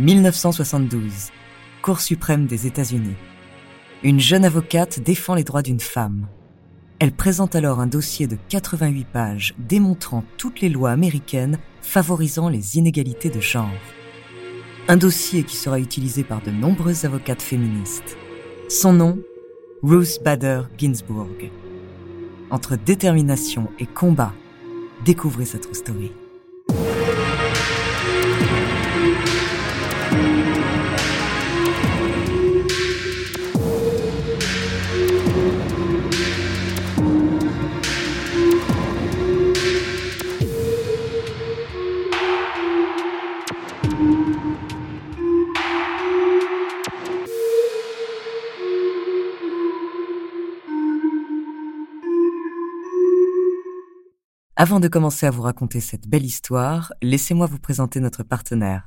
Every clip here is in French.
1972. Cour suprême des États-Unis. Une jeune avocate défend les droits d'une femme. Elle présente alors un dossier de 88 pages démontrant toutes les lois américaines favorisant les inégalités de genre. Un dossier qui sera utilisé par de nombreuses avocates féministes. Son nom Ruth Bader Ginsburg. Entre détermination et combat, découvrez sa true story. Avant de commencer à vous raconter cette belle histoire, laissez-moi vous présenter notre partenaire.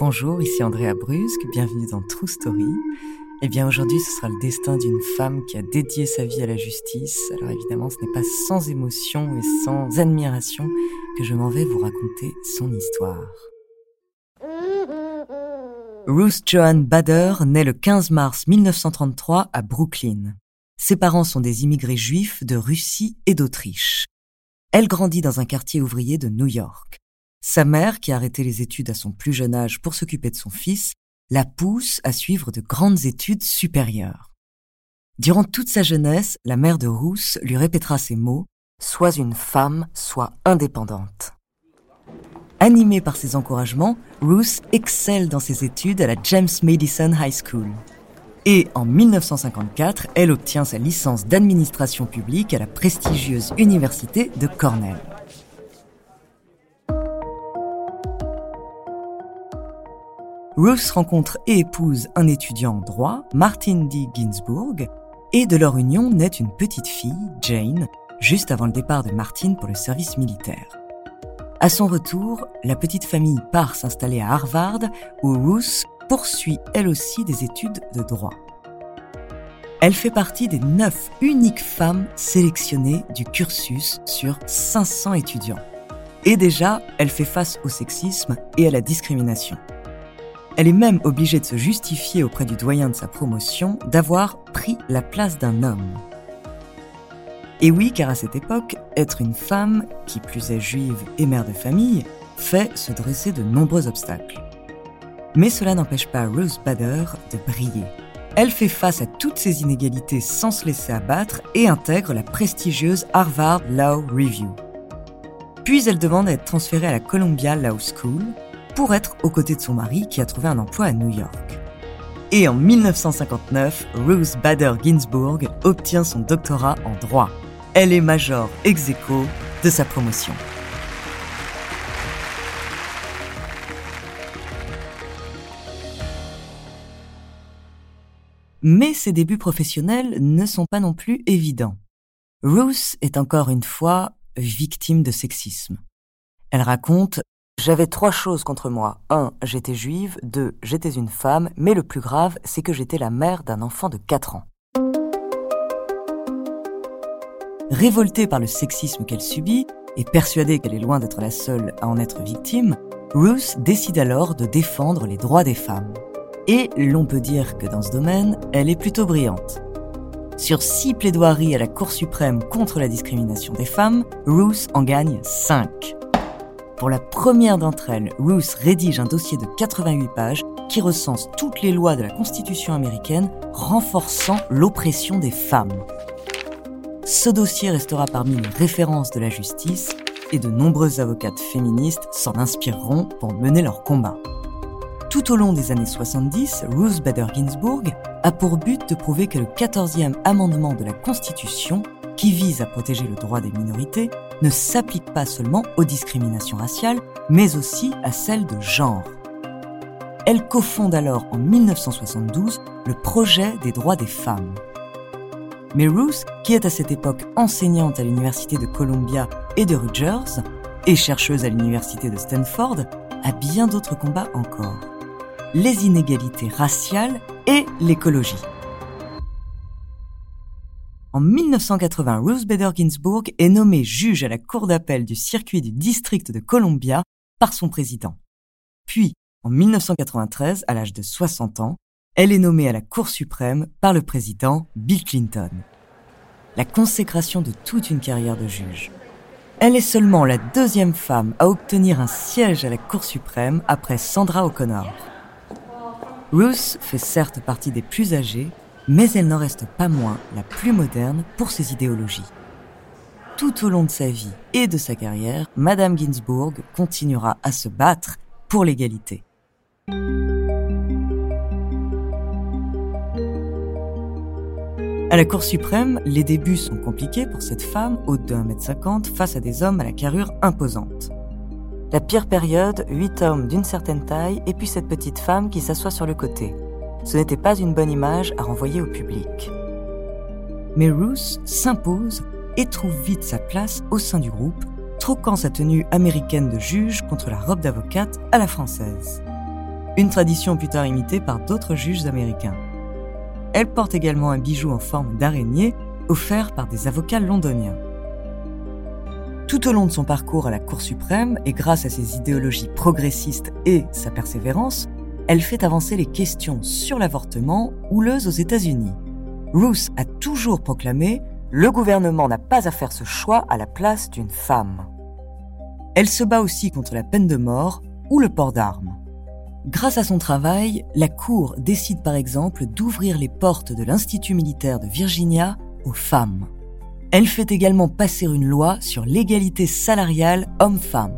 Bonjour, ici Andrea Brusque, bienvenue dans True Story. Eh bien aujourd'hui ce sera le destin d'une femme qui a dédié sa vie à la justice. Alors évidemment ce n'est pas sans émotion et sans admiration que je m'en vais vous raconter son histoire. Ruth Joan Bader naît le 15 mars 1933 à Brooklyn. Ses parents sont des immigrés juifs de Russie et d'Autriche. Elle grandit dans un quartier ouvrier de New York. Sa mère, qui a arrêté les études à son plus jeune âge pour s'occuper de son fils, la pousse à suivre de grandes études supérieures. Durant toute sa jeunesse, la mère de Rousse lui répétera ces mots Sois une femme, sois indépendante. Animée par ses encouragements, Ruth excelle dans ses études à la James Madison High School. Et en 1954, elle obtient sa licence d'administration publique à la prestigieuse université de Cornell. Ruth rencontre et épouse un étudiant en droit, Martin D. Ginsburg, et de leur union naît une petite fille, Jane, juste avant le départ de Martin pour le service militaire. À son retour, la petite famille part s'installer à Harvard, où Ruth poursuit elle aussi des études de droit. Elle fait partie des neuf uniques femmes sélectionnées du cursus sur 500 étudiants. Et déjà, elle fait face au sexisme et à la discrimination. Elle est même obligée de se justifier auprès du doyen de sa promotion d'avoir pris la place d'un homme. Et oui, car à cette époque, être une femme, qui plus est juive et mère de famille, fait se dresser de nombreux obstacles. Mais cela n'empêche pas Rose Bader de briller. Elle fait face à toutes ces inégalités sans se laisser abattre et intègre la prestigieuse Harvard Law Review. Puis elle demande à être transférée à la Columbia Law School, pour être aux côtés de son mari qui a trouvé un emploi à New York. Et en 1959, Ruth Bader Ginsburg obtient son doctorat en droit. Elle est major ex aequo de sa promotion. Mais ses débuts professionnels ne sont pas non plus évidents. Ruth est encore une fois victime de sexisme. Elle raconte j'avais trois choses contre moi. Un, j'étais juive. Deux, j'étais une femme. Mais le plus grave, c'est que j'étais la mère d'un enfant de 4 ans. Révoltée par le sexisme qu'elle subit, et persuadée qu'elle est loin d'être la seule à en être victime, Ruth décide alors de défendre les droits des femmes. Et l'on peut dire que dans ce domaine, elle est plutôt brillante. Sur six plaidoiries à la Cour suprême contre la discrimination des femmes, Ruth en gagne 5. Pour la première d'entre elles, Ruth rédige un dossier de 88 pages qui recense toutes les lois de la Constitution américaine renforçant l'oppression des femmes. Ce dossier restera parmi les références de la justice et de nombreuses avocates féministes s'en inspireront pour mener leur combat. Tout au long des années 70, Ruth Bader Ginsburg a pour but de prouver que le 14e amendement de la Constitution, qui vise à protéger le droit des minorités, ne s'applique pas seulement aux discriminations raciales, mais aussi à celles de genre. Elle cofonde alors en 1972 le projet des droits des femmes. Mais Ruth, qui est à cette époque enseignante à l'université de Columbia et de Rutgers, et chercheuse à l'université de Stanford, a bien d'autres combats encore les inégalités raciales et l'écologie. En 1980, Ruth Bader Ginsburg est nommée juge à la Cour d'appel du circuit du district de Columbia par son président. Puis, en 1993, à l'âge de 60 ans, elle est nommée à la Cour suprême par le président Bill Clinton. La consécration de toute une carrière de juge. Elle est seulement la deuxième femme à obtenir un siège à la Cour suprême après Sandra O'Connor. Ruth fait certes partie des plus âgées, mais elle n'en reste pas moins la plus moderne pour ses idéologies. Tout au long de sa vie et de sa carrière, Madame Ginsburg continuera à se battre pour l'égalité. À la Cour suprême, les débuts sont compliqués pour cette femme haute de 1m50 face à des hommes à la carrure imposante. La pire période, huit hommes d'une certaine taille et puis cette petite femme qui s'assoit sur le côté. Ce n'était pas une bonne image à renvoyer au public. Mais Ruth s'impose et trouve vite sa place au sein du groupe, troquant sa tenue américaine de juge contre la robe d'avocate à la française. Une tradition plus tard imitée par d'autres juges américains. Elle porte également un bijou en forme d'araignée offert par des avocats londoniens. Tout au long de son parcours à la Cour suprême, et grâce à ses idéologies progressistes et sa persévérance, elle fait avancer les questions sur l'avortement houleuses aux États-Unis. Ruth a toujours proclamé Le gouvernement n'a pas à faire ce choix à la place d'une femme. Elle se bat aussi contre la peine de mort ou le port d'armes. Grâce à son travail, la Cour décide par exemple d'ouvrir les portes de l'Institut militaire de Virginia aux femmes. Elle fait également passer une loi sur l'égalité salariale homme-femme.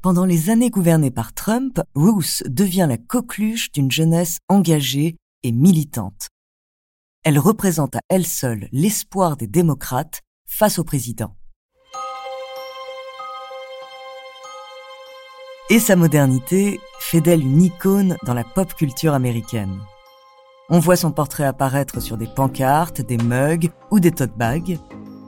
Pendant les années gouvernées par Trump, Ruth devient la coqueluche d'une jeunesse engagée et militante. Elle représente à elle seule l'espoir des démocrates face au président. Et sa modernité fait d'elle une icône dans la pop culture américaine. On voit son portrait apparaître sur des pancartes, des mugs ou des tote bags,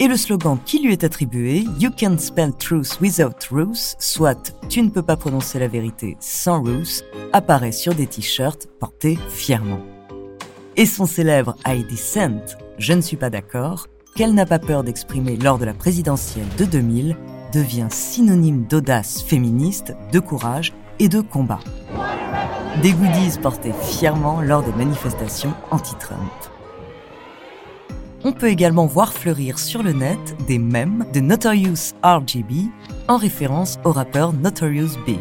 et le slogan qui lui est attribué, You can spell truth without Ruth, soit Tu ne peux pas prononcer la vérité sans Ruth, apparaît sur des t-shirts portés fièrement. Et son célèbre I dissent, Je ne suis pas d'accord, qu'elle n'a pas peur d'exprimer lors de la présidentielle de 2000, devient synonyme d'audace féministe, de courage et de combat. Des goodies portés fièrement lors des manifestations anti-Trump. On peut également voir fleurir sur le net des mèmes de Notorious RGB en référence au rappeur Notorious Big.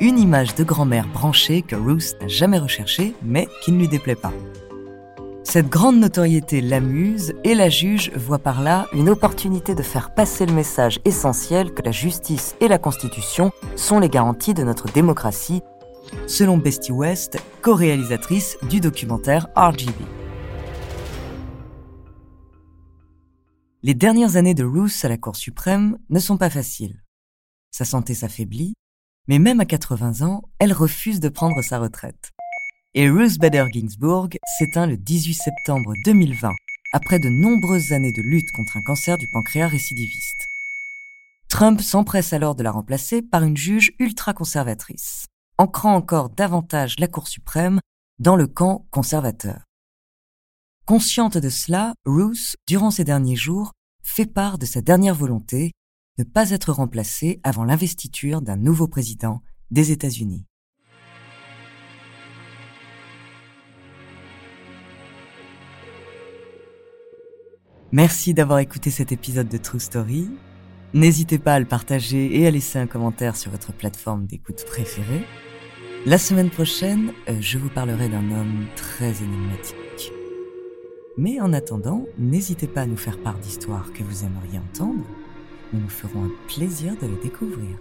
Une image de grand-mère branchée que Ruth n'a jamais recherchée mais qui ne lui déplaît pas. Cette grande notoriété l'amuse et la juge voit par là une opportunité de faire passer le message essentiel que la justice et la Constitution sont les garanties de notre démocratie, selon Bestie West, co-réalisatrice du documentaire RGB. Les dernières années de Ruth à la Cour suprême ne sont pas faciles. Sa santé s'affaiblit, mais même à 80 ans, elle refuse de prendre sa retraite. Et Ruth Bader Ginsburg s'éteint le 18 septembre 2020, après de nombreuses années de lutte contre un cancer du pancréas récidiviste. Trump s'empresse alors de la remplacer par une juge ultra-conservatrice, ancrant encore davantage la Cour suprême dans le camp conservateur. Consciente de cela, Ruth, durant ces derniers jours, fait part de sa dernière volonté, ne pas être remplacée avant l'investiture d'un nouveau président des États-Unis. Merci d'avoir écouté cet épisode de True Story. N'hésitez pas à le partager et à laisser un commentaire sur votre plateforme d'écoute préférée. La semaine prochaine, euh, je vous parlerai d'un homme très énigmatique. Mais en attendant, n'hésitez pas à nous faire part d'histoires que vous aimeriez entendre. Nous nous ferons un plaisir de les découvrir.